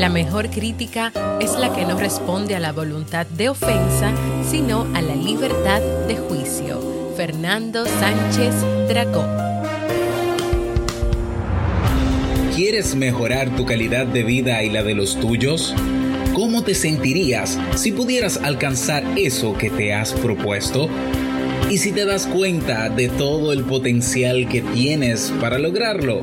La mejor crítica es la que no responde a la voluntad de ofensa, sino a la libertad de juicio. Fernando Sánchez Dragó. ¿Quieres mejorar tu calidad de vida y la de los tuyos? ¿Cómo te sentirías si pudieras alcanzar eso que te has propuesto? ¿Y si te das cuenta de todo el potencial que tienes para lograrlo?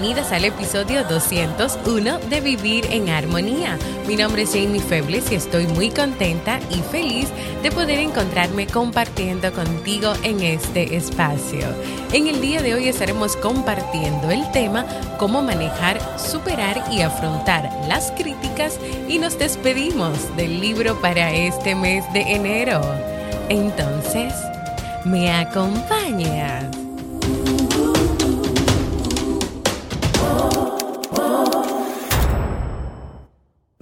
Bienvenidas al episodio 201 de Vivir en Armonía. Mi nombre es Jamie Febles y estoy muy contenta y feliz de poder encontrarme compartiendo contigo en este espacio. En el día de hoy estaremos compartiendo el tema cómo manejar, superar y afrontar las críticas y nos despedimos del libro para este mes de enero. Entonces, ¿me acompañas?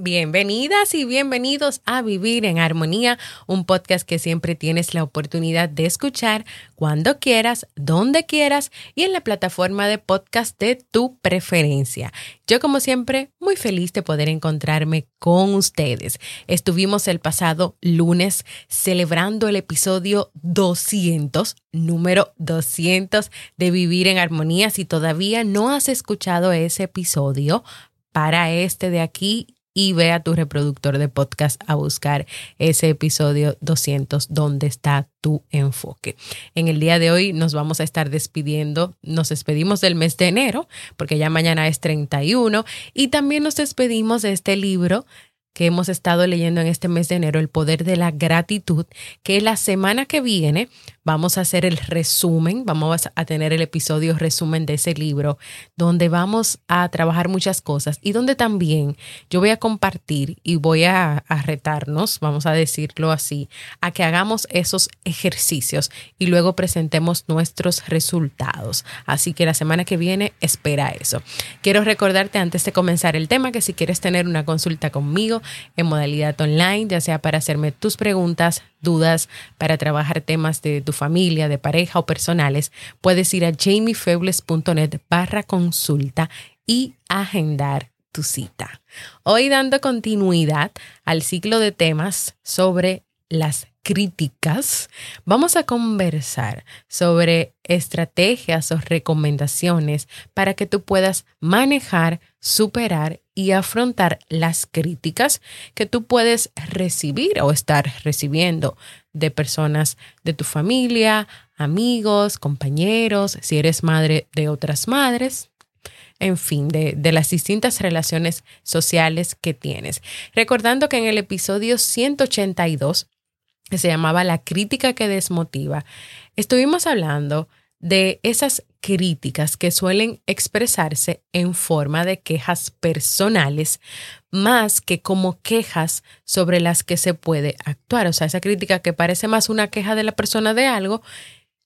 Bienvenidas y bienvenidos a Vivir en Armonía, un podcast que siempre tienes la oportunidad de escuchar cuando quieras, donde quieras y en la plataforma de podcast de tu preferencia. Yo como siempre muy feliz de poder encontrarme con ustedes. Estuvimos el pasado lunes celebrando el episodio 200, número 200 de Vivir en Armonía. Si todavía no has escuchado ese episodio, para este de aquí y ve a tu reproductor de podcast a buscar ese episodio 200 donde está tu enfoque. En el día de hoy nos vamos a estar despidiendo, nos despedimos del mes de enero porque ya mañana es 31 y también nos despedimos de este libro que hemos estado leyendo en este mes de enero, El Poder de la Gratitud, que la semana que viene vamos a hacer el resumen, vamos a tener el episodio resumen de ese libro, donde vamos a trabajar muchas cosas y donde también yo voy a compartir y voy a, retarnos, vamos a decirlo así, a que hagamos esos ejercicios y luego presentemos nuestros resultados. Así que la semana que viene espera eso. Quiero recordarte antes de comenzar el tema que si quieres tener una consulta conmigo, en modalidad online, ya sea para hacerme tus preguntas, dudas, para trabajar temas de tu familia, de pareja o personales, puedes ir a jamiefebles.net barra consulta y agendar tu cita. Hoy dando continuidad al ciclo de temas sobre las críticas, vamos a conversar sobre estrategias o recomendaciones para que tú puedas manejar, superar y afrontar las críticas que tú puedes recibir o estar recibiendo de personas de tu familia, amigos, compañeros, si eres madre de otras madres, en fin, de, de, las distintas relaciones sociales que tienes. Recordando que en el episodio 182 que se llamaba La crítica que desmotiva, estuvimos hablando de esas críticas que suelen expresarse en forma de quejas personales más que como quejas sobre las que se puede actuar. O sea, esa crítica que parece más una queja de la persona de algo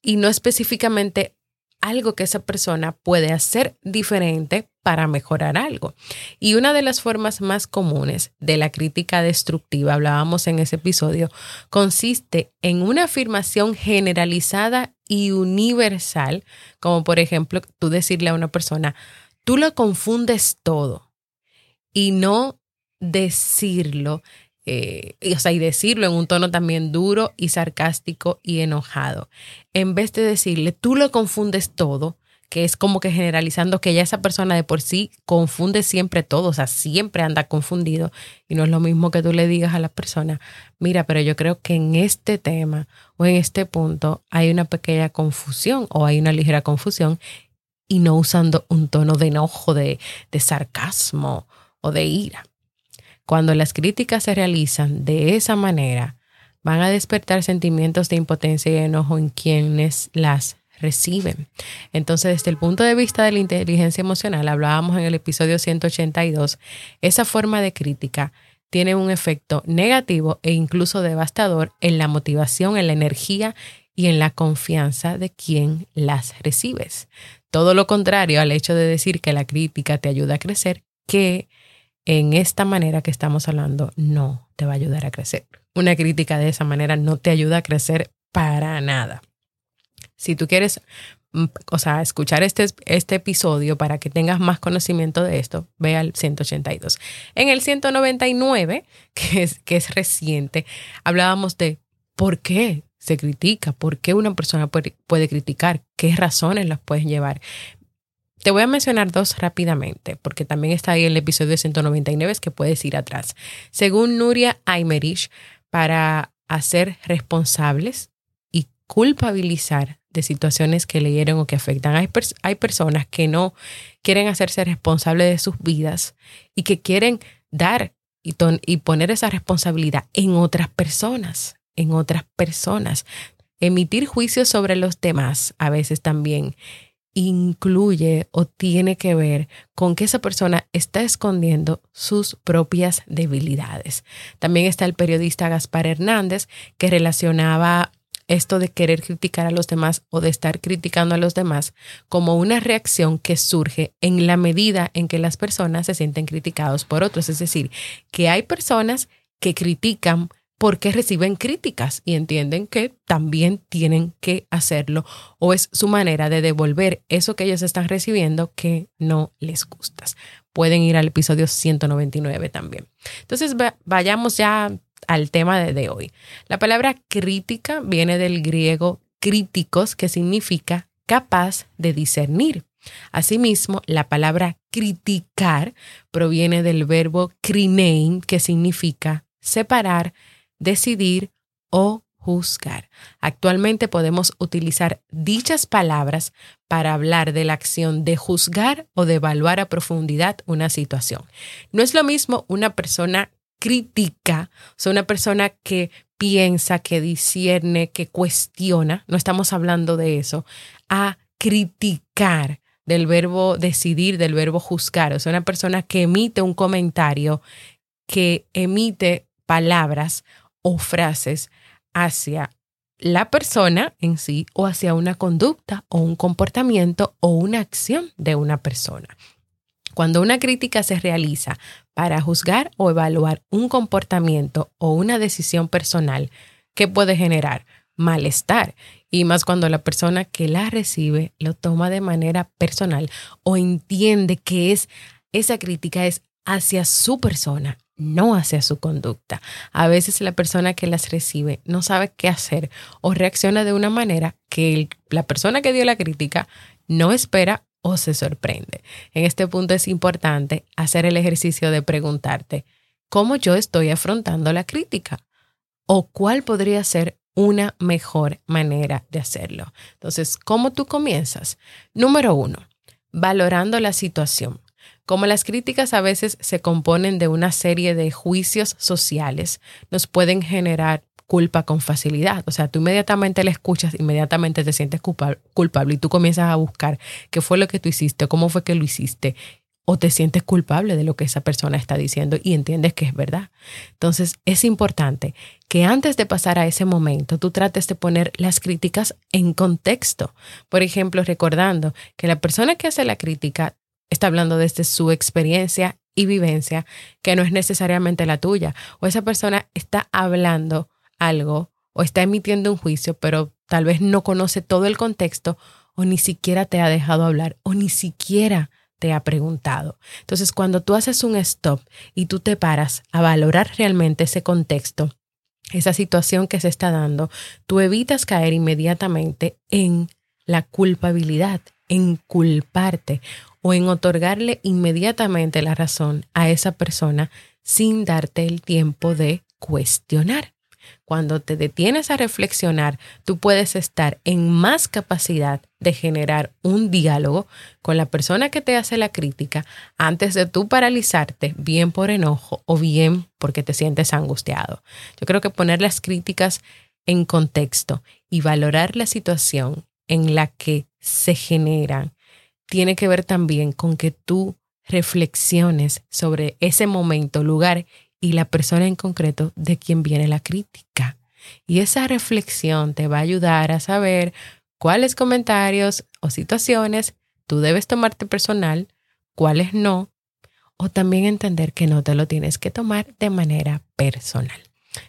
y no específicamente algo que esa persona puede hacer diferente para mejorar algo. Y una de las formas más comunes de la crítica destructiva, hablábamos en ese episodio, consiste en una afirmación generalizada y universal, como por ejemplo tú decirle a una persona, tú lo confundes todo y no decirlo eh, o sea, y decirlo en un tono también duro y sarcástico y enojado. En vez de decirle, tú lo confundes todo, que es como que generalizando que ya esa persona de por sí confunde siempre todo, o sea, siempre anda confundido y no es lo mismo que tú le digas a la persona, mira, pero yo creo que en este tema o en este punto hay una pequeña confusión o hay una ligera confusión y no usando un tono de enojo, de, de sarcasmo o de ira. Cuando las críticas se realizan de esa manera, van a despertar sentimientos de impotencia y enojo en quienes las reciben. Entonces, desde el punto de vista de la inteligencia emocional, hablábamos en el episodio 182, esa forma de crítica tiene un efecto negativo e incluso devastador en la motivación, en la energía y en la confianza de quien las recibes. Todo lo contrario al hecho de decir que la crítica te ayuda a crecer, que en esta manera que estamos hablando no te va a ayudar a crecer. Una crítica de esa manera no te ayuda a crecer para nada. Si tú quieres, mm, o sea, escuchar este, este episodio para que tengas más conocimiento de esto, ve al 182. En el 199, que es, que es reciente, hablábamos de por qué se critica, por qué una persona puede, puede criticar, qué razones las puedes llevar. Te voy a mencionar dos rápidamente, porque también está ahí el episodio 199 que puedes ir atrás. Según Nuria Aymerich, para hacer responsables y culpabilizar de situaciones que leyeron o que afectan. Hay, hay personas que no quieren hacerse responsables de sus vidas y que quieren dar y, y poner esa responsabilidad en otras personas, en otras personas. Emitir juicios sobre los demás a veces también incluye o tiene que ver con que esa persona está escondiendo sus propias debilidades. También está el periodista Gaspar Hernández que relacionaba esto de querer criticar a los demás o de estar criticando a los demás como una reacción que surge en la medida en que las personas se sienten criticados por otros. Es decir, que hay personas que critican porque reciben críticas y entienden que también tienen que hacerlo o es su manera de devolver eso que ellos están recibiendo que no les gusta. Pueden ir al episodio 199 también. Entonces vayamos ya al tema de, hoy. La palabra crítica viene del griego críticos, que significa capaz de discernir. Asimismo, la palabra criticar proviene del verbo krinein, que significa separar, decidir o juzgar. Actualmente podemos utilizar dichas palabras para hablar de la acción de juzgar o de evaluar a profundidad una situación. No es lo mismo una persona crítica, o sea, una persona que piensa, que discierne, que cuestiona, no estamos hablando de eso, a criticar del verbo decidir, del verbo juzgar, o sea, una persona que emite un comentario, que emite palabras o frases hacia la persona en sí o hacia una conducta o un comportamiento o una acción de una persona. Cuando una crítica se realiza para juzgar o evaluar un comportamiento o una decisión personal, ¿qué puede generar? Malestar. Y más cuando la persona que la recibe lo toma de manera personal o entiende que es esa crítica es hacia su persona, no hacia su conducta. A veces la persona que las recibe no sabe qué hacer o reacciona de una manera que la persona que dio la crítica no espera o se sorprende. En este punto es importante hacer el ejercicio de preguntarte cómo yo estoy afrontando la crítica o cuál podría ser una mejor manera de hacerlo. Entonces, ¿cómo tú comienzas? Número uno, valorando la situación. Como las críticas a veces se componen de una serie de juicios sociales, nos pueden generar culpa con facilidad. O sea, tú inmediatamente la escuchas, inmediatamente te sientes culpable y tú comienzas a buscar qué fue lo que tú hiciste, cómo fue que lo hiciste, o te sientes culpable de lo que esa persona está diciendo y entiendes que es verdad. Entonces, es importante que antes de pasar a ese momento, tú trates de poner las críticas en contexto. Por ejemplo, recordando que la persona que hace la crítica está hablando desde su experiencia y vivencia, que no es necesariamente la tuya, o esa persona está hablando algo o está emitiendo un juicio, pero tal vez no conoce todo el contexto o ni siquiera te ha dejado hablar o ni siquiera te ha preguntado. Entonces, cuando tú haces un stop y tú te paras a valorar realmente ese contexto, esa situación que se está dando, tú evitas caer inmediatamente en la culpabilidad en culparte o en otorgarle inmediatamente la razón a esa persona sin darte el tiempo de cuestionar. Cuando te detienes a reflexionar, tú puedes estar en más capacidad de generar un diálogo con la persona que te hace la crítica antes de tú paralizarte, bien por enojo o bien porque te sientes angustiado. Yo creo que poner las críticas en contexto y valorar la situación en la que se generan tiene que ver también con que tú reflexiones sobre ese momento, lugar y la persona en concreto de quien viene la crítica. Y esa reflexión te va a ayudar a saber cuáles comentarios o situaciones tú debes tomarte personal, cuáles no, o también entender que no te lo tienes que tomar de manera personal.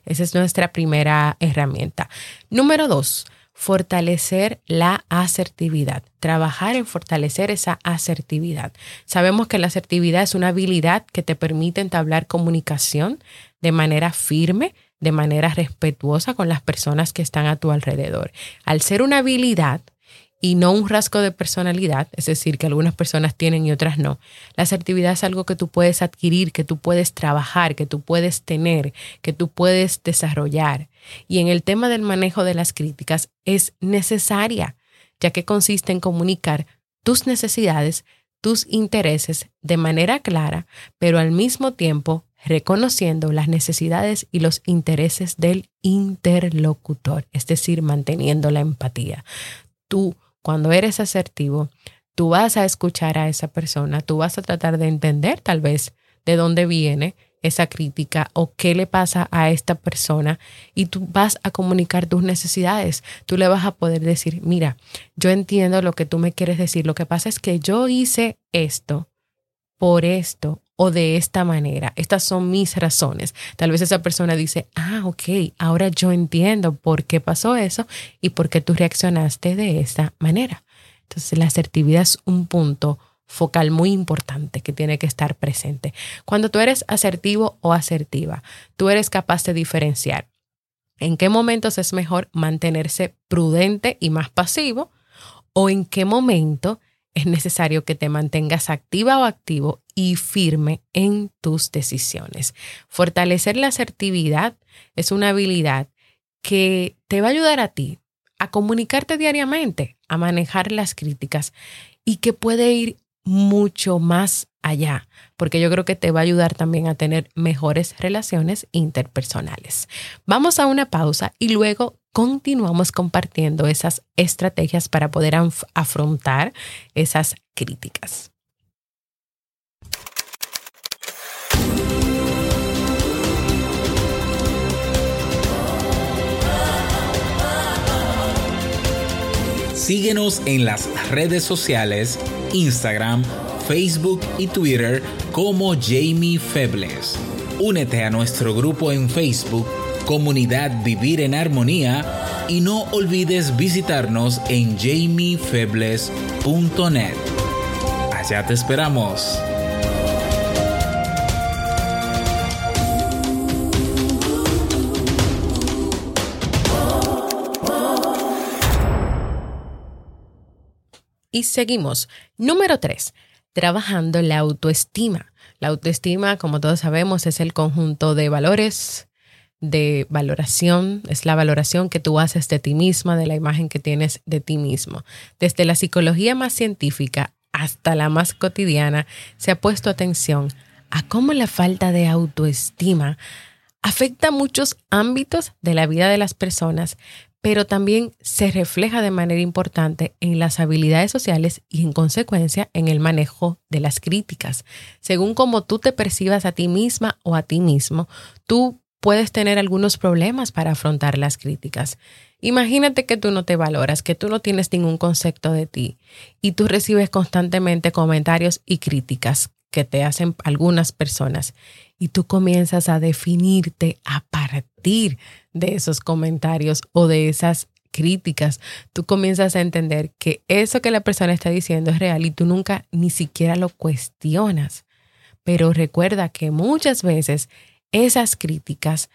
Esa es nuestra primera herramienta. Número dos, fortalecer la asertividad, trabajar en fortalecer esa asertividad. Sabemos que la asertividad es una habilidad que te permite entablar comunicación de manera firme, de manera respetuosa con las personas que están a tu alrededor. Al ser una habilidad, y no un rasgo de personalidad, es decir, que algunas personas tienen y otras no. La asertividad es algo que tú puedes adquirir, que tú puedes trabajar, que tú puedes tener, que tú puedes desarrollar. Y en el tema del manejo de las críticas es necesaria, ya que consiste en comunicar tus necesidades, tus intereses de manera clara, pero al mismo tiempo reconociendo las necesidades y los intereses del interlocutor, es decir, manteniendo la empatía. Tú cuando eres asertivo, tú vas a escuchar a esa persona, tú vas a tratar de entender tal vez de dónde viene esa crítica o qué le pasa a esta persona y tú vas a comunicar tus necesidades. Tú le vas a poder decir, mira, yo entiendo lo que tú me quieres decir, lo que pasa es que yo hice esto por esto o de esta manera. Estas son mis razones. Tal vez esa persona dice, ah, ok, ahora yo entiendo por qué pasó eso y por qué tú reaccionaste de esta manera. Entonces la asertividad es un punto focal muy importante que tiene que estar presente. Cuando tú eres asertivo o asertiva, tú eres capaz de diferenciar en qué momentos es mejor mantenerse prudente y más pasivo o en qué momento es necesario que te mantengas activa o activo y firme en tus decisiones. Fortalecer la asertividad es una habilidad que te va a ayudar a ti a comunicarte diariamente, a manejar las críticas y que puede ir mucho más allá, porque yo creo que te va a ayudar también a tener mejores relaciones interpersonales. Vamos a una pausa y luego continuamos compartiendo esas estrategias para poder afrontar esas críticas. Síguenos en las redes sociales, Instagram, Facebook y Twitter como Jamie Febles. Únete a nuestro grupo en Facebook Comunidad Vivir en Armonía y no olvides visitarnos en jamiefebles.net. Allá te esperamos. Y seguimos. Número 3. Trabajando la autoestima. La autoestima, como todos sabemos, es el conjunto de valores, de valoración, es la valoración que tú haces de ti misma, de la imagen que tienes de ti mismo. Desde la psicología más científica hasta la más cotidiana, se ha puesto atención a cómo la falta de autoestima afecta muchos ámbitos de la vida de las personas, pero también se refleja de manera importante en las habilidades sociales y en consecuencia en el manejo de las críticas. Según cómo tú te percibas a ti misma o a ti mismo, tú puedes tener algunos problemas para afrontar las críticas. Imagínate que tú no te valoras, que tú no tienes ningún concepto de ti y tú recibes constantemente comentarios y críticas que te hacen algunas personas y tú comienzas a definirte a partir de esos comentarios o de esas críticas, tú comienzas a entender que eso que la persona está diciendo es real y tú nunca ni siquiera lo cuestionas. Pero recuerda que muchas veces esas críticas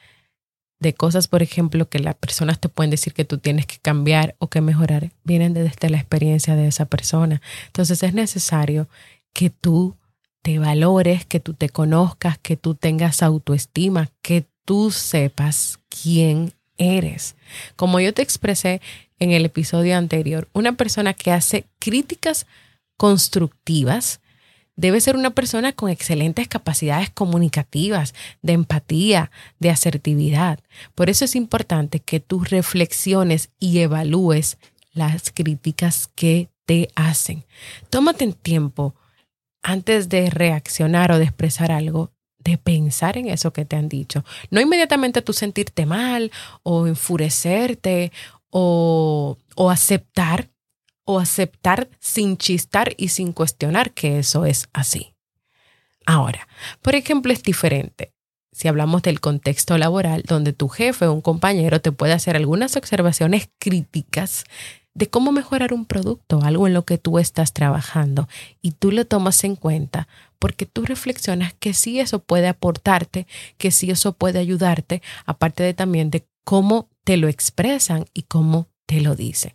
de cosas, por ejemplo, que las personas te pueden decir que tú tienes que cambiar o que mejorar, vienen desde la experiencia de esa persona. Entonces es necesario que tú te valores, que tú te conozcas, que tú tengas autoestima, que tú sepas quién eres. Como yo te expresé en el episodio anterior, una persona que hace críticas constructivas debe ser una persona con excelentes capacidades comunicativas, de empatía, de asertividad. Por eso es importante que tú reflexiones y evalúes las críticas que te hacen. Tómate el tiempo antes de reaccionar o de expresar algo, de pensar en eso que te han dicho. No inmediatamente tú sentirte mal o enfurecerte o, o aceptar o aceptar sin chistar y sin cuestionar que eso es así. Ahora, por ejemplo, es diferente. Si hablamos del contexto laboral, donde tu jefe o un compañero te puede hacer algunas observaciones críticas de cómo mejorar un producto, algo en lo que tú estás trabajando, y tú lo tomas en cuenta porque tú reflexionas que sí eso puede aportarte, que sí eso puede ayudarte, aparte de también de cómo te lo expresan y cómo te lo dice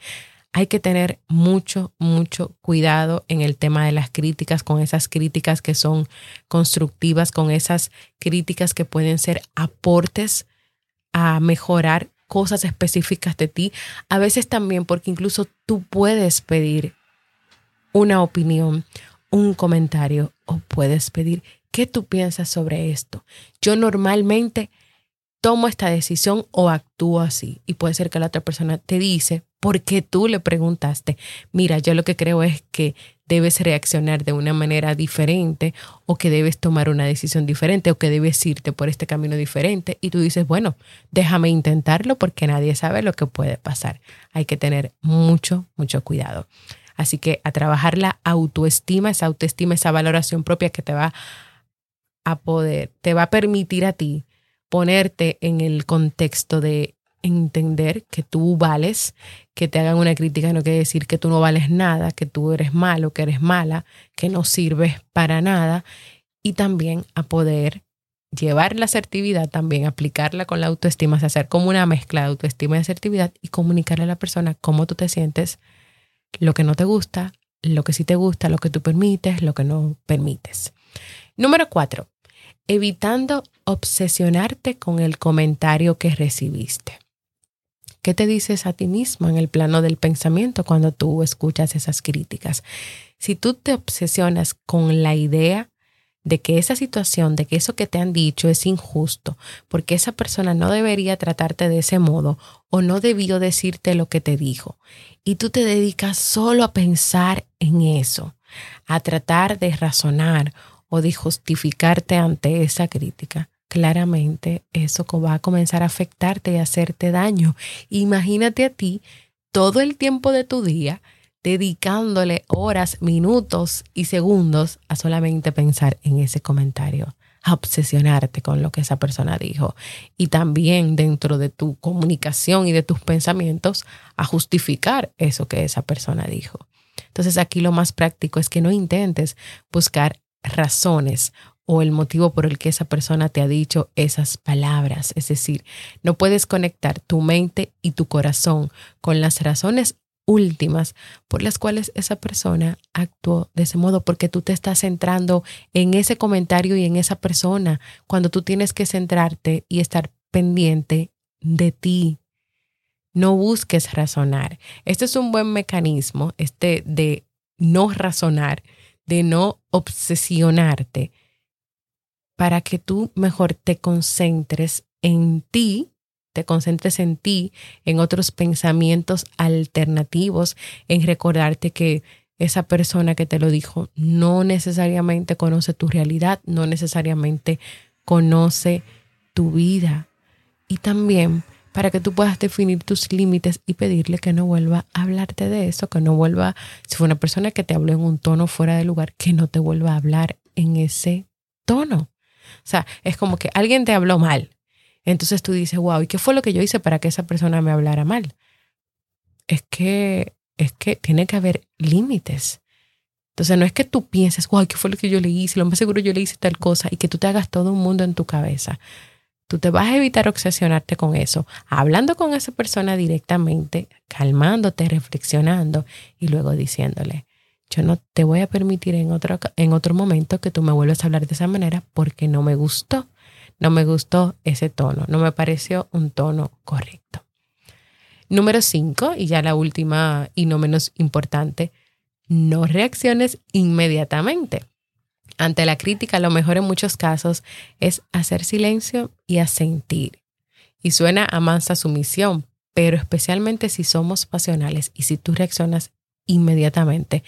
hay que tener mucho, mucho cuidado en el tema de las críticas, con esas críticas que son constructivas, con esas críticas que pueden ser aportes a mejorar cosas específicas de ti. A veces también porque incluso tú puedes pedir una opinión, un comentario o puedes pedir qué tú piensas sobre esto. Yo normalmente tomo esta decisión o actúo así y puede ser que la otra persona te dice, porque tú le preguntaste, mira, yo lo que creo es que debes reaccionar de una manera diferente o que debes tomar una decisión diferente o que debes irte por este camino diferente. Y tú dices, bueno, déjame intentarlo porque nadie sabe lo que puede pasar. Hay que tener mucho, mucho cuidado. Así que a trabajar la autoestima, esa autoestima, esa valoración propia que te va a poder, te va a permitir a ti ponerte en el contexto de entender que tú vales, que te hagan una crítica no quiere decir que tú no vales nada, que tú eres malo, que eres mala, que no sirves para nada y también a poder llevar la asertividad, también aplicarla con la autoestima, hacer como una mezcla de autoestima y asertividad y comunicarle a la persona cómo tú te sientes, lo que no te gusta, lo que sí te gusta, lo que tú permites, lo que no permites. Número cuatro, evitando obsesionarte con el comentario que recibiste. ¿Qué te dices a ti mismo en el plano del pensamiento cuando tú escuchas esas críticas? Si tú te obsesionas con la idea de que esa situación, de que eso que te han dicho es injusto, porque esa persona no debería tratarte de ese modo o no debió decirte lo que te dijo, y tú te dedicas solo a pensar en eso, a tratar de razonar o de justificarte ante esa crítica, claramente eso va a comenzar a afectarte y a hacerte daño. Imagínate a ti todo el tiempo de tu día dedicándole horas, minutos y segundos a solamente pensar en ese comentario, a obsesionarte con lo que esa persona dijo y también dentro de tu comunicación y de tus pensamientos a justificar eso que esa persona dijo. Entonces aquí lo más práctico es que no intentes buscar razones o el motivo por el que esa persona te ha dicho esas palabras. Es decir, no puedes conectar tu mente y tu corazón con las razones últimas por las cuales esa persona actuó de ese modo, porque tú te estás centrando en ese comentario y en esa persona, cuando tú tienes que centrarte y estar pendiente de ti. No busques razonar. Este es un buen mecanismo, este de no razonar, de no obsesionarte, para que tú mejor te concentres en ti, te concentres en ti, en otros pensamientos alternativos, en recordarte que esa persona que te lo dijo no necesariamente conoce tu realidad, no necesariamente conoce tu vida. Y también para que tú puedas definir tus límites y pedirle que no vuelva a hablarte de eso, que no vuelva, si fue una persona que te habló en un tono fuera de lugar, que no te vuelva a hablar en ese tono. O sea, es como que alguien te habló mal. Entonces tú dices, wow, ¿y qué fue lo que yo hice para que esa persona me hablara mal? Es que, es que tiene que haber límites. Entonces no es que tú pienses, wow, ¿qué fue lo que yo le hice? Lo más seguro yo le hice tal cosa y que tú te hagas todo un mundo en tu cabeza. Tú te vas a evitar obsesionarte con eso, hablando con esa persona directamente, calmándote, reflexionando y luego diciéndole, yo no te voy a permitir en otro, en otro momento que tú me vuelvas a hablar de esa manera porque no me gustó. No me gustó ese tono, no me pareció un tono correcto. Número cinco, y ya la última y no menos importante, no reacciones inmediatamente. Ante la crítica, lo mejor en muchos casos es hacer silencio y asentir. Y suena a mansa sumisión, pero especialmente si somos pasionales y si tú reaccionas inmediatamente,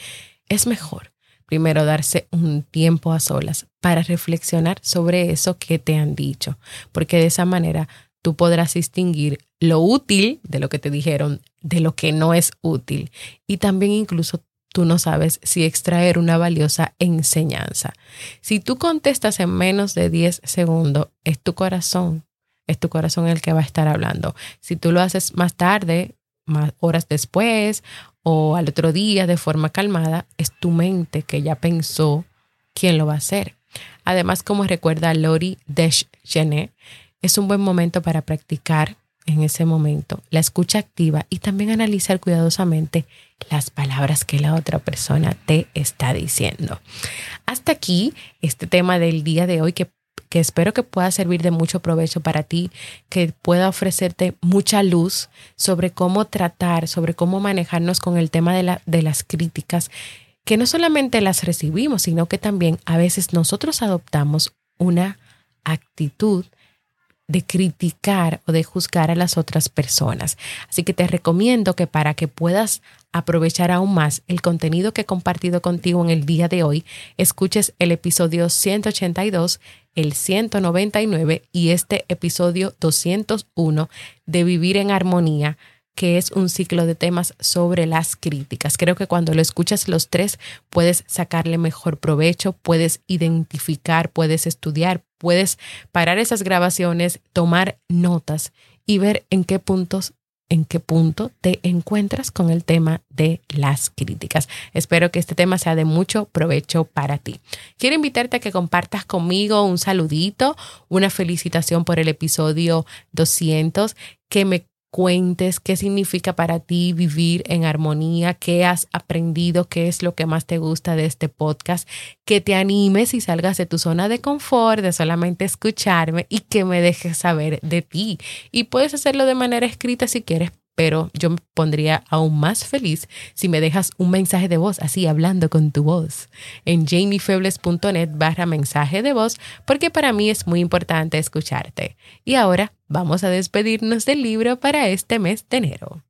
es mejor primero darse un tiempo a solas para reflexionar sobre eso que te han dicho, porque de esa manera tú podrás distinguir lo útil de lo que te dijeron de lo que no es útil y también incluso tú no sabes si extraer una valiosa enseñanza. Si tú contestas en menos de 10 segundos, es tu corazón, es tu corazón el que va a estar hablando. Si tú lo haces más tarde, más horas después o al otro día de forma calmada, es tu mente que ya pensó quién lo va a hacer. Además, como recuerda Lori Deschenets, es un buen momento para practicar en ese momento la escucha activa y también analizar cuidadosamente las palabras que la otra persona te está diciendo. Hasta aquí este tema del día de hoy que que espero que pueda servir de mucho provecho para ti, que pueda ofrecerte mucha luz sobre cómo tratar, sobre cómo manejarnos con el tema de, la, de las críticas, que no solamente las recibimos, sino que también a veces nosotros adoptamos una actitud de criticar o de juzgar a las otras personas. Así que te recomiendo que para que puedas aprovechar aún más el contenido que he compartido contigo en el día de hoy, escuches el episodio 182, el 199 y este episodio 201 de Vivir en Armonía que es un ciclo de temas sobre las críticas. Creo que cuando lo escuchas los tres puedes sacarle mejor provecho, puedes identificar, puedes estudiar, puedes parar esas grabaciones, tomar notas y ver en qué puntos en qué punto te encuentras con el tema de las críticas. Espero que este tema sea de mucho provecho para ti. Quiero invitarte a que compartas conmigo un saludito, una felicitación por el episodio 200, que me cuentes qué significa para ti vivir en armonía, qué has aprendido, qué es lo que más te gusta de este podcast, que te animes y salgas de tu zona de confort, de solamente escucharme y que me dejes saber de ti. Y puedes hacerlo de manera escrita si quieres, pero yo me pondría aún más feliz si me dejas un mensaje de voz, así hablando con tu voz, en jamiefebles.net barra mensaje de voz, porque para mí es muy importante escucharte. Y ahora vamos a despedirnos del libro para este mes de enero.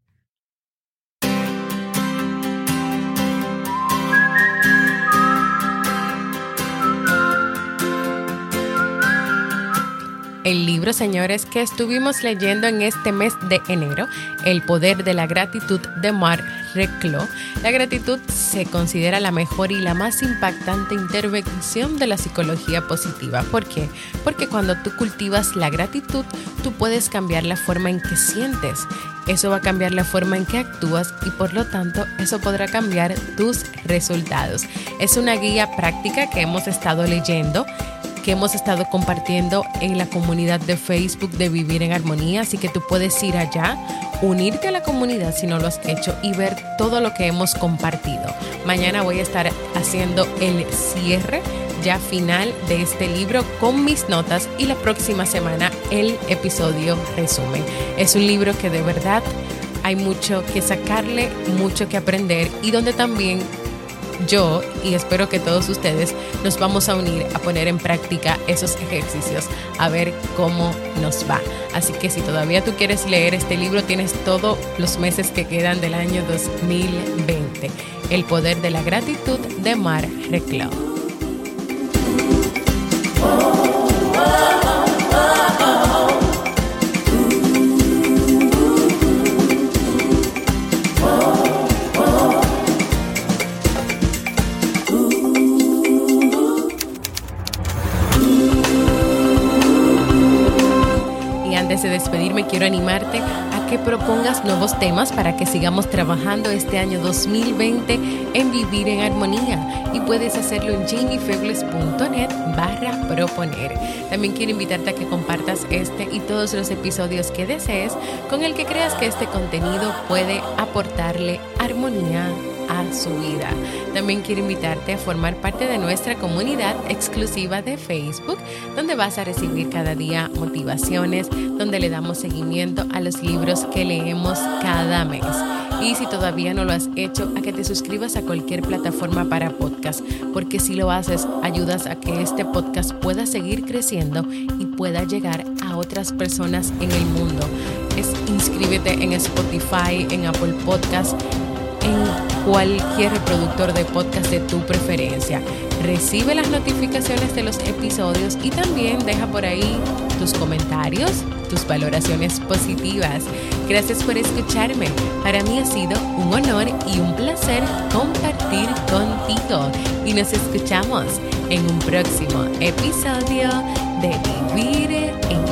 El libro, señores, que estuvimos leyendo en este mes de enero, El poder de la gratitud de Marc Reclo. La gratitud se considera la mejor y la más impactante intervención de la psicología positiva. ¿Por qué? Porque cuando tú cultivas la gratitud, tú puedes cambiar la forma en que sientes. Eso va a cambiar la forma en que actúas y por lo tanto eso podrá cambiar tus resultados. Es una guía práctica que hemos estado leyendo que hemos estado compartiendo en la comunidad de Facebook de Vivir en Armonía, así que tú puedes ir allá, unirte a la comunidad si no lo has hecho y ver todo lo que hemos compartido. Mañana voy a estar haciendo el cierre ya final de este libro con mis notas y la próxima semana el episodio resumen. Es un libro que de verdad hay mucho que sacarle, mucho que aprender y donde también yo y espero que todos ustedes nos vamos a unir a poner en práctica esos ejercicios, a ver cómo nos va. Así que si todavía tú quieres leer este libro, tienes todos los meses que quedan del año 2020. El poder de la gratitud de Mar Reclau. Animarte a que propongas nuevos temas para que sigamos trabajando este año 2020 en Vivir en Armonía y puedes hacerlo en jamiefebles.net barra proponer. También quiero invitarte a que compartas este y todos los episodios que desees con el que creas que este contenido puede aportarle armonía su vida. También quiero invitarte a formar parte de nuestra comunidad exclusiva de Facebook, donde vas a recibir cada día motivaciones, donde le damos seguimiento a los libros que leemos cada mes. Y si todavía no lo has hecho, a que te suscribas a cualquier plataforma para podcast, porque si lo haces, ayudas a que este podcast pueda seguir creciendo y pueda llegar a otras personas en el mundo. Es inscríbete en Spotify, en Apple Podcast, en cualquier reproductor de podcast de tu preferencia. Recibe las notificaciones de los episodios y también deja por ahí tus comentarios, tus valoraciones positivas. Gracias por escucharme. Para mí ha sido un honor y un placer compartir contigo. Y nos escuchamos en un próximo episodio de Vivir en